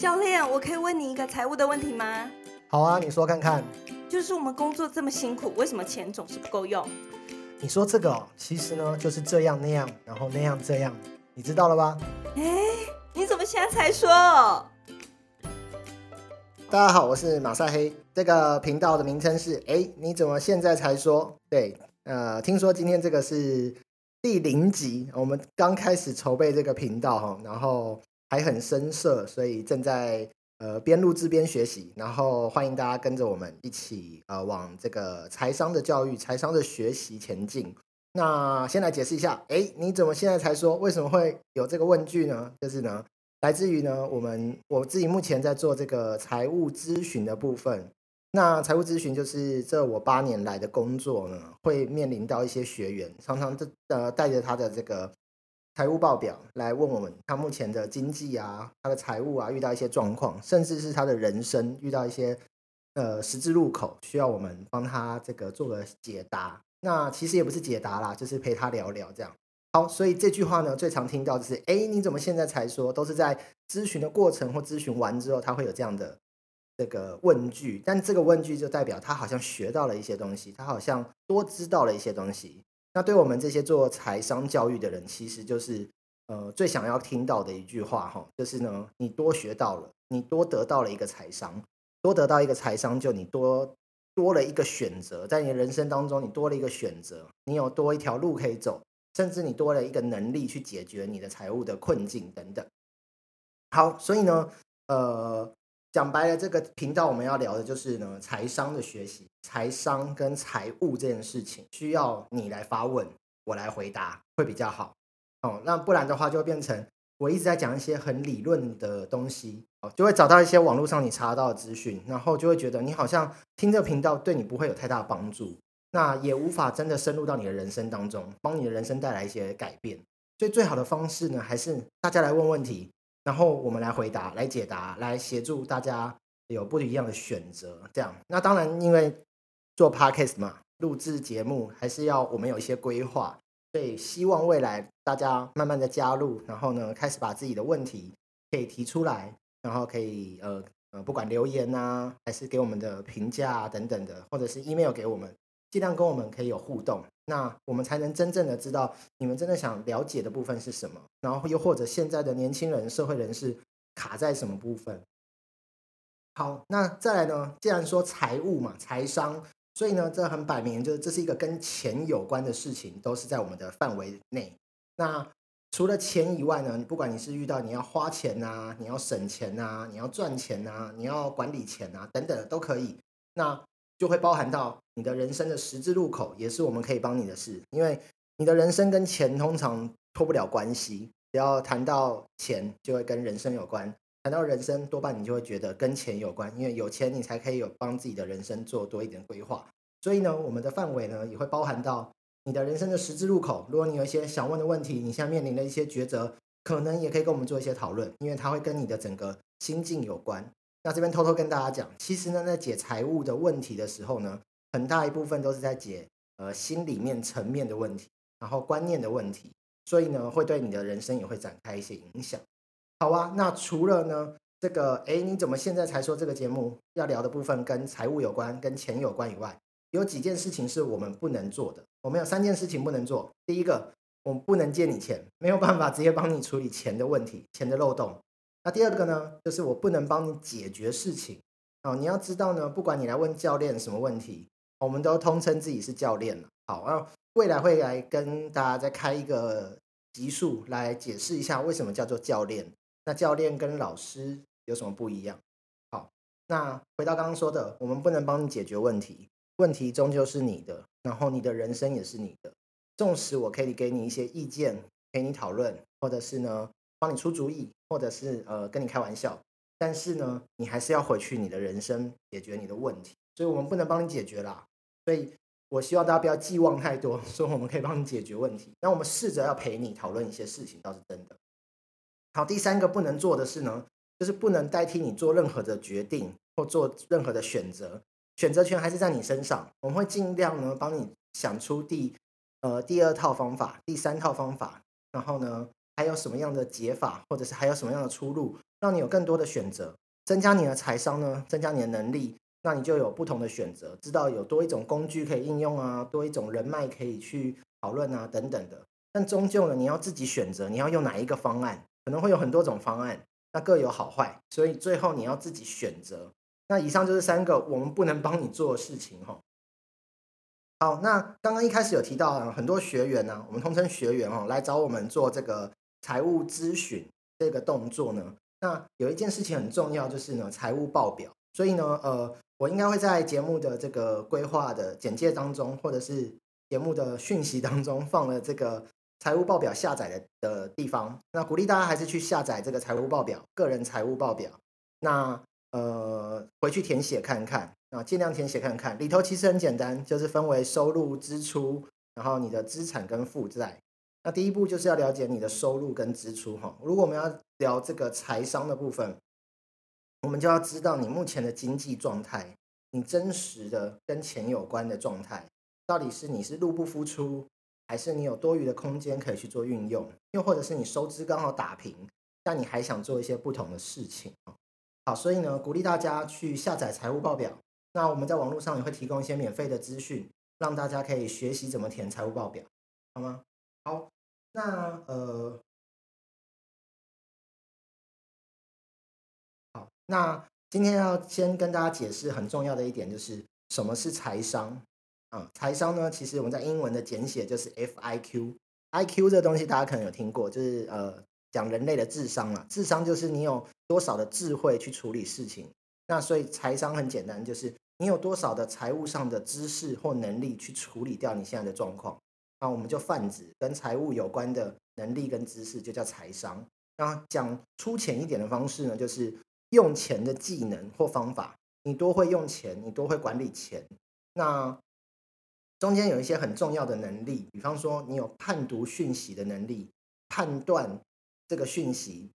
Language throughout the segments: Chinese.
教练，我可以问你一个财务的问题吗？好啊，你说看看。就是我们工作这么辛苦，为什么钱总是不够用？你说这个哦，其实呢就是这样那样，然后那样这样，你知道了吧？哎，你怎么现在才说？大家好，我是马赛黑，这个频道的名称是哎，你怎么现在才说？对，呃，听说今天这个是第零集，我们刚开始筹备这个频道哈，然后还很生涩，所以正在。呃，边录制边学习，然后欢迎大家跟着我们一起呃往这个财商的教育、财商的学习前进。那先来解释一下，哎，你怎么现在才说？为什么会有这个问句呢？就是呢，来自于呢，我们我自己目前在做这个财务咨询的部分。那财务咨询就是这我八年来的工作呢，会面临到一些学员，常常这呃带着他的这个。财务报表来问我们，他目前的经济啊，他的财务啊，遇到一些状况，甚至是他的人生遇到一些呃十字路口，需要我们帮他这个做个解答。那其实也不是解答啦，就是陪他聊聊这样。好，所以这句话呢，最常听到就是，哎，你怎么现在才说？都是在咨询的过程或咨询完之后，他会有这样的这个问句，但这个问句就代表他好像学到了一些东西，他好像多知道了一些东西。那对我们这些做财商教育的人，其实就是呃最想要听到的一句话哈，就是呢，你多学到了，你多得到了一个财商，多得到一个财商，就你多多了一个选择，在你人生当中，你多了一个选择，你有多一条路可以走，甚至你多了一个能力去解决你的财务的困境等等。好，所以呢，呃。讲白了，这个频道我们要聊的就是呢，财商的学习，财商跟财务这件事情，需要你来发问，我来回答会比较好哦。那不然的话，就会变成我一直在讲一些很理论的东西哦，就会找到一些网络上你查到的资讯，然后就会觉得你好像听这个频道对你不会有太大的帮助，那也无法真的深入到你的人生当中，帮你的人生带来一些改变。所以最好的方式呢，还是大家来问问题。然后我们来回答、来解答、来协助大家有不一样的选择。这样，那当然，因为做 podcast 嘛，录制节目还是要我们有一些规划，所以希望未来大家慢慢的加入，然后呢，开始把自己的问题可以提出来，然后可以呃呃，不管留言啊，还是给我们的评价等等的，或者是 email 给我们。尽量跟我们可以有互动，那我们才能真正的知道你们真的想了解的部分是什么，然后又或者现在的年轻人、社会人士卡在什么部分。好，那再来呢？既然说财务嘛，财商，所以呢，这很摆明就是这是一个跟钱有关的事情，都是在我们的范围内。那除了钱以外呢，不管你是遇到你要花钱啊，你要省钱啊，你要赚钱啊，你要管理钱啊等等都可以。那就会包含到你的人生的十字路口，也是我们可以帮你的事。因为你的人生跟钱通常脱不了关系，只要谈到钱，就会跟人生有关；谈到人生，多半你就会觉得跟钱有关，因为有钱你才可以有帮自己的人生做多一点规划。所以呢，我们的范围呢也会包含到你的人生的十字路口。如果你有一些想问的问题，你现在面临的一些抉择，可能也可以跟我们做一些讨论，因为它会跟你的整个心境有关。那这边偷偷跟大家讲，其实呢，在解财务的问题的时候呢，很大一部分都是在解呃心里面层面的问题，然后观念的问题，所以呢，会对你的人生也会展开一些影响。好啊，那除了呢这个，哎，你怎么现在才说这个节目要聊的部分跟财务有关、跟钱有关以外，有几件事情是我们不能做的。我们有三件事情不能做。第一个，我们不能借你钱，没有办法直接帮你处理钱的问题、钱的漏洞。那第二个呢，就是我不能帮你解决事情哦。你要知道呢，不管你来问教练什么问题，我们都通称自己是教练了。好，那未来会来跟大家再开一个集数来解释一下为什么叫做教练。那教练跟老师有什么不一样？好，那回到刚刚说的，我们不能帮你解决问题，问题终究是你的，然后你的人生也是你的。纵使我可以给你一些意见，陪你讨论，或者是呢？帮你出主意，或者是呃跟你开玩笑，但是呢，你还是要回去你的人生解决你的问题，所以我们不能帮你解决啦。所以我希望大家不要寄望太多，说我们可以帮你解决问题。那我们试着要陪你讨论一些事情，倒是真的。好，第三个不能做的事呢，就是不能代替你做任何的决定或做任何的选择，选择权还是在你身上。我们会尽量呢帮你想出第呃第二套方法、第三套方法，然后呢。还有什么样的解法，或者是还有什么样的出路，让你有更多的选择，增加你的财商呢，增加你的能力，那你就有不同的选择，知道有多一种工具可以应用啊，多一种人脉可以去讨论啊，等等的。但终究呢，你要自己选择，你要用哪一个方案，可能会有很多种方案，那各有好坏，所以最后你要自己选择。那以上就是三个我们不能帮你做的事情哈。好，那刚刚一开始有提到啊，很多学员呢，我们通称学员哦，来找我们做这个财务咨询这个动作呢。那有一件事情很重要，就是呢财务报表。所以呢，呃，我应该会在节目的这个规划的简介当中，或者是节目的讯息当中放了这个。财务报表下载的的地方，那鼓励大家还是去下载这个财务报表，个人财务报表。那呃，回去填写看看啊，尽量填写看看。里头其实很简单，就是分为收入、支出，然后你的资产跟负债。那第一步就是要了解你的收入跟支出哈。如果我们要聊这个财商的部分，我们就要知道你目前的经济状态，你真实的跟钱有关的状态，到底是你是入不敷出。还是你有多余的空间可以去做运用，又或者是你收支刚好打平，但你还想做一些不同的事情好，所以呢，鼓励大家去下载财务报表。那我们在网络上也会提供一些免费的资讯，让大家可以学习怎么填财务报表，好吗？好，那呃，好，那今天要先跟大家解释很重要的一点，就是什么是财商。啊，财商呢，其实我们在英文的简写就是 F I Q。I Q 这东西大家可能有听过，就是呃讲人类的智商了。智商就是你有多少的智慧去处理事情。那所以财商很简单，就是你有多少的财务上的知识或能力去处理掉你现在的状况。那我们就泛指跟财务有关的能力跟知识，就叫财商。那讲粗浅一点的方式呢，就是用钱的技能或方法。你多会用钱，你多会管理钱。那中间有一些很重要的能力，比方说你有判读讯息的能力，判断这个讯息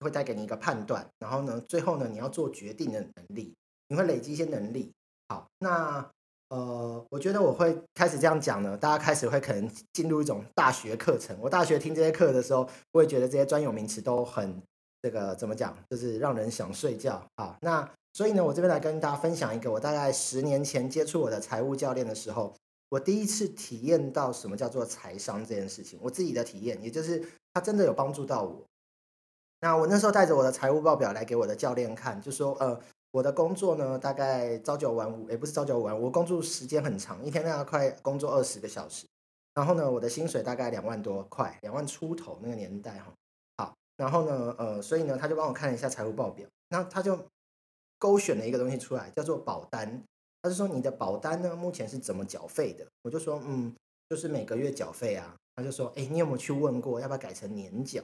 会带给你一个判断，然后呢，最后呢，你要做决定的能力，你会累积一些能力。好，那呃，我觉得我会开始这样讲呢，大家开始会可能进入一种大学课程。我大学听这些课的时候，我会觉得这些专有名词都很这个怎么讲，就是让人想睡觉。啊，那所以呢，我这边来跟大家分享一个，我大概十年前接触我的财务教练的时候。我第一次体验到什么叫做财商这件事情，我自己的体验，也就是他真的有帮助到我。那我那时候带着我的财务报表来给我的教练看，就说：呃，我的工作呢，大概朝九晚五，也不是朝九晚五，我工作时间很长，一天大概快工作二十个小时。然后呢，我的薪水大概两万多块，两万出头那个年代哈。好，然后呢，呃，所以呢，他就帮我看了一下财务报表，那他就勾选了一个东西出来，叫做保单。他就说你的保单呢，目前是怎么缴费的？我就说，嗯，就是每个月缴费啊。他就说，哎，你有没有去问过要不要改成年缴？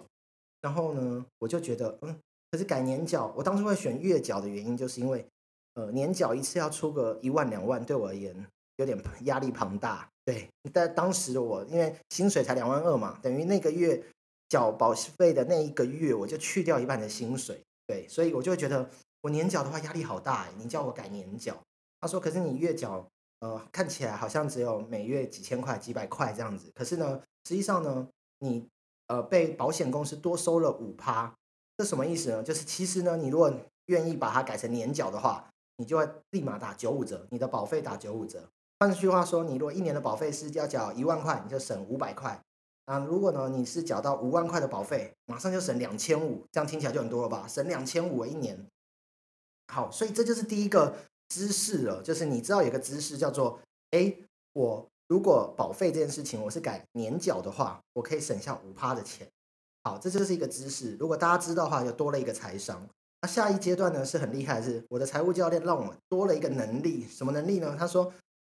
然后呢，我就觉得，嗯，可是改年缴，我当初会选月缴的原因，就是因为，呃，年缴一次要出个一万两万，对我而言有点压力庞大。对，但当时的我，因为薪水才两万二嘛，等于那个月缴保费的那一个月，我就去掉一半的薪水。对，所以我就会觉得，我年缴的话压力好大。你叫我改年缴。他说：“可是你月缴，呃，看起来好像只有每月几千块、几百块这样子。可是呢，实际上呢，你呃被保险公司多收了五趴，这什么意思呢？就是其实呢，你如果愿意把它改成年缴的话，你就会立马打九五折，你的保费打九五折。换句话说，你如果一年的保费是要缴一万块，你就省五百块。啊，如果呢你是缴到五万块的保费，马上就省两千五，这样听起来就很多了吧？省两千五一年。好，所以这就是第一个。”知识了，就是你知道有个知识叫做，哎，我如果保费这件事情我是改年缴的话，我可以省下五趴的钱。好，这就是一个知识。如果大家知道的话，就多了一个财商。那下一阶段呢是很厉害的，是我的财务教练让我多了一个能力，什么能力呢？他说，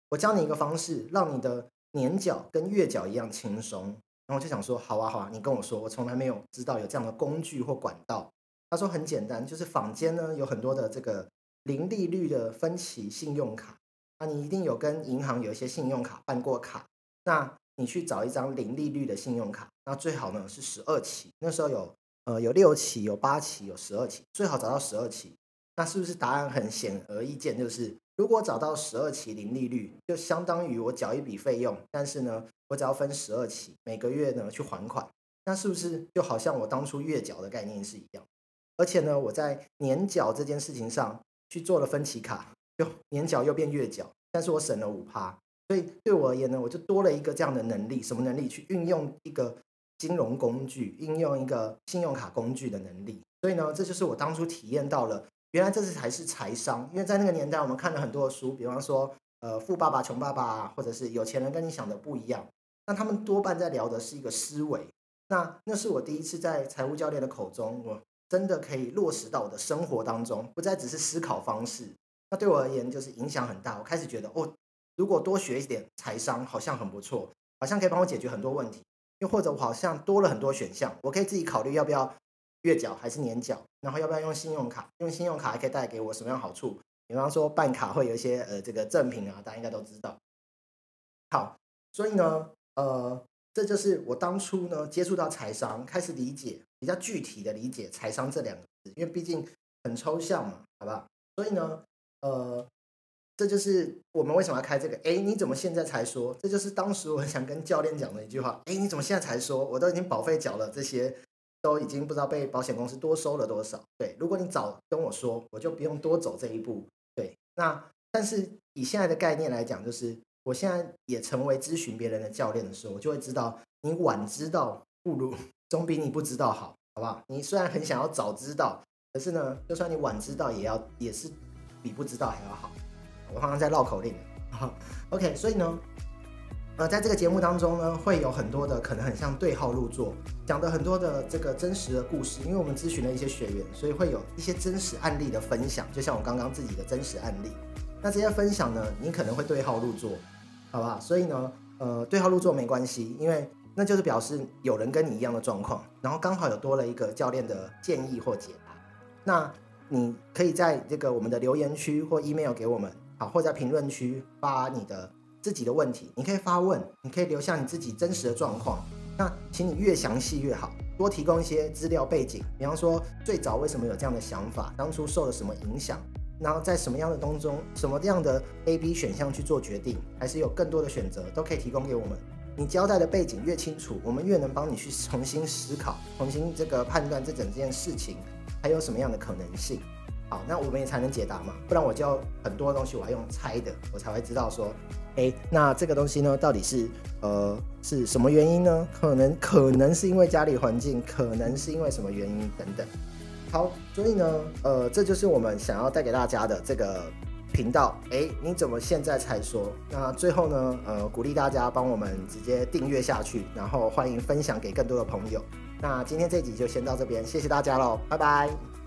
我教你一个方式，让你的年缴跟月缴一样轻松。然后我就想说，好啊好啊，你跟我说，我从来没有知道有这样的工具或管道。他说很简单，就是坊间呢有很多的这个。零利率的分期信用卡，那你一定有跟银行有一些信用卡办过卡，那你去找一张零利率的信用卡，那最好呢是十二期，那时候有呃有六期、有八期、有十二期，最好找到十二期。那是不是答案很显而易见？就是如果找到十二期零利率，就相当于我缴一笔费用，但是呢，我只要分十二期，每个月呢去还款，那是不是就好像我当初月缴的概念是一样？而且呢，我在年缴这件事情上去做了分期卡，就年缴又变月缴，但是我省了五趴，所以对我而言呢，我就多了一个这样的能力，什么能力？去运用一个金融工具，运用一个信用卡工具的能力。所以呢，这就是我当初体验到了，原来这是才是财商。因为在那个年代，我们看了很多的书，比方说，呃，富爸爸穷爸爸，或者是有钱人跟你想的不一样，那他们多半在聊的是一个思维。那那是我第一次在财务教练的口中，我真的可以落实到我的生活当中，不再只是思考方式。那对我而言，就是影响很大。我开始觉得，哦，如果多学一点财商，好像很不错，好像可以帮我解决很多问题。又或者，我好像多了很多选项，我可以自己考虑要不要。月缴还是年缴，然后要不要用信用卡？用信用卡还可以带给我什么样好处？比方说办卡会有一些呃这个赠品啊，大家应该都知道。好，所以呢，呃，这就是我当初呢接触到财商，开始理解比较具体的理解财商这两个字，因为毕竟很抽象嘛，好不好？所以呢，呃，这就是我们为什么要开这个？哎，你怎么现在才说？这就是当时我想跟教练讲的一句话。哎，你怎么现在才说？我都已经保费缴了这些。都已经不知道被保险公司多收了多少。对，如果你早跟我说，我就不用多走这一步。对，那但是以现在的概念来讲，就是我现在也成为咨询别人的教练的时候，我就会知道，你晚知道不如总比你不知道好，好不好？你虽然很想要早知道，可是呢，就算你晚知道，也要也是比不知道还要好。我刚刚在绕口令。OK，所以呢。呃，在这个节目当中呢，会有很多的可能很像对号入座，讲的很多的这个真实的故事。因为我们咨询了一些学员，所以会有一些真实案例的分享，就像我刚刚自己的真实案例。那这些分享呢，你可能会对号入座，好不好？所以呢，呃，对号入座没关系，因为那就是表示有人跟你一样的状况，然后刚好有多了一个教练的建议或解答。那你可以在这个我们的留言区或 email 给我们，好，或在评论区发你的。自己的问题，你可以发问，你可以留下你自己真实的状况。那请你越详细越好，多提供一些资料背景，比方说最早为什么有这样的想法，当初受了什么影响，然后在什么样的当中，什么样的 A、B 选项去做决定，还是有更多的选择，都可以提供给我们。你交代的背景越清楚，我们越能帮你去 重新思考，重新这个判断这整件事情还有什么样的可能性。好，那我们也才能解答嘛，不然我就很多东西我要用猜的，我才会知道说，哎，那这个东西呢，到底是呃是什么原因呢？可能可能是因为家里环境，可能是因为什么原因等等。好，所以呢，呃，这就是我们想要带给大家的这个频道。哎，你怎么现在才说？那最后呢，呃，鼓励大家帮我们直接订阅下去，然后欢迎分享给更多的朋友。那今天这集就先到这边，谢谢大家喽，拜拜。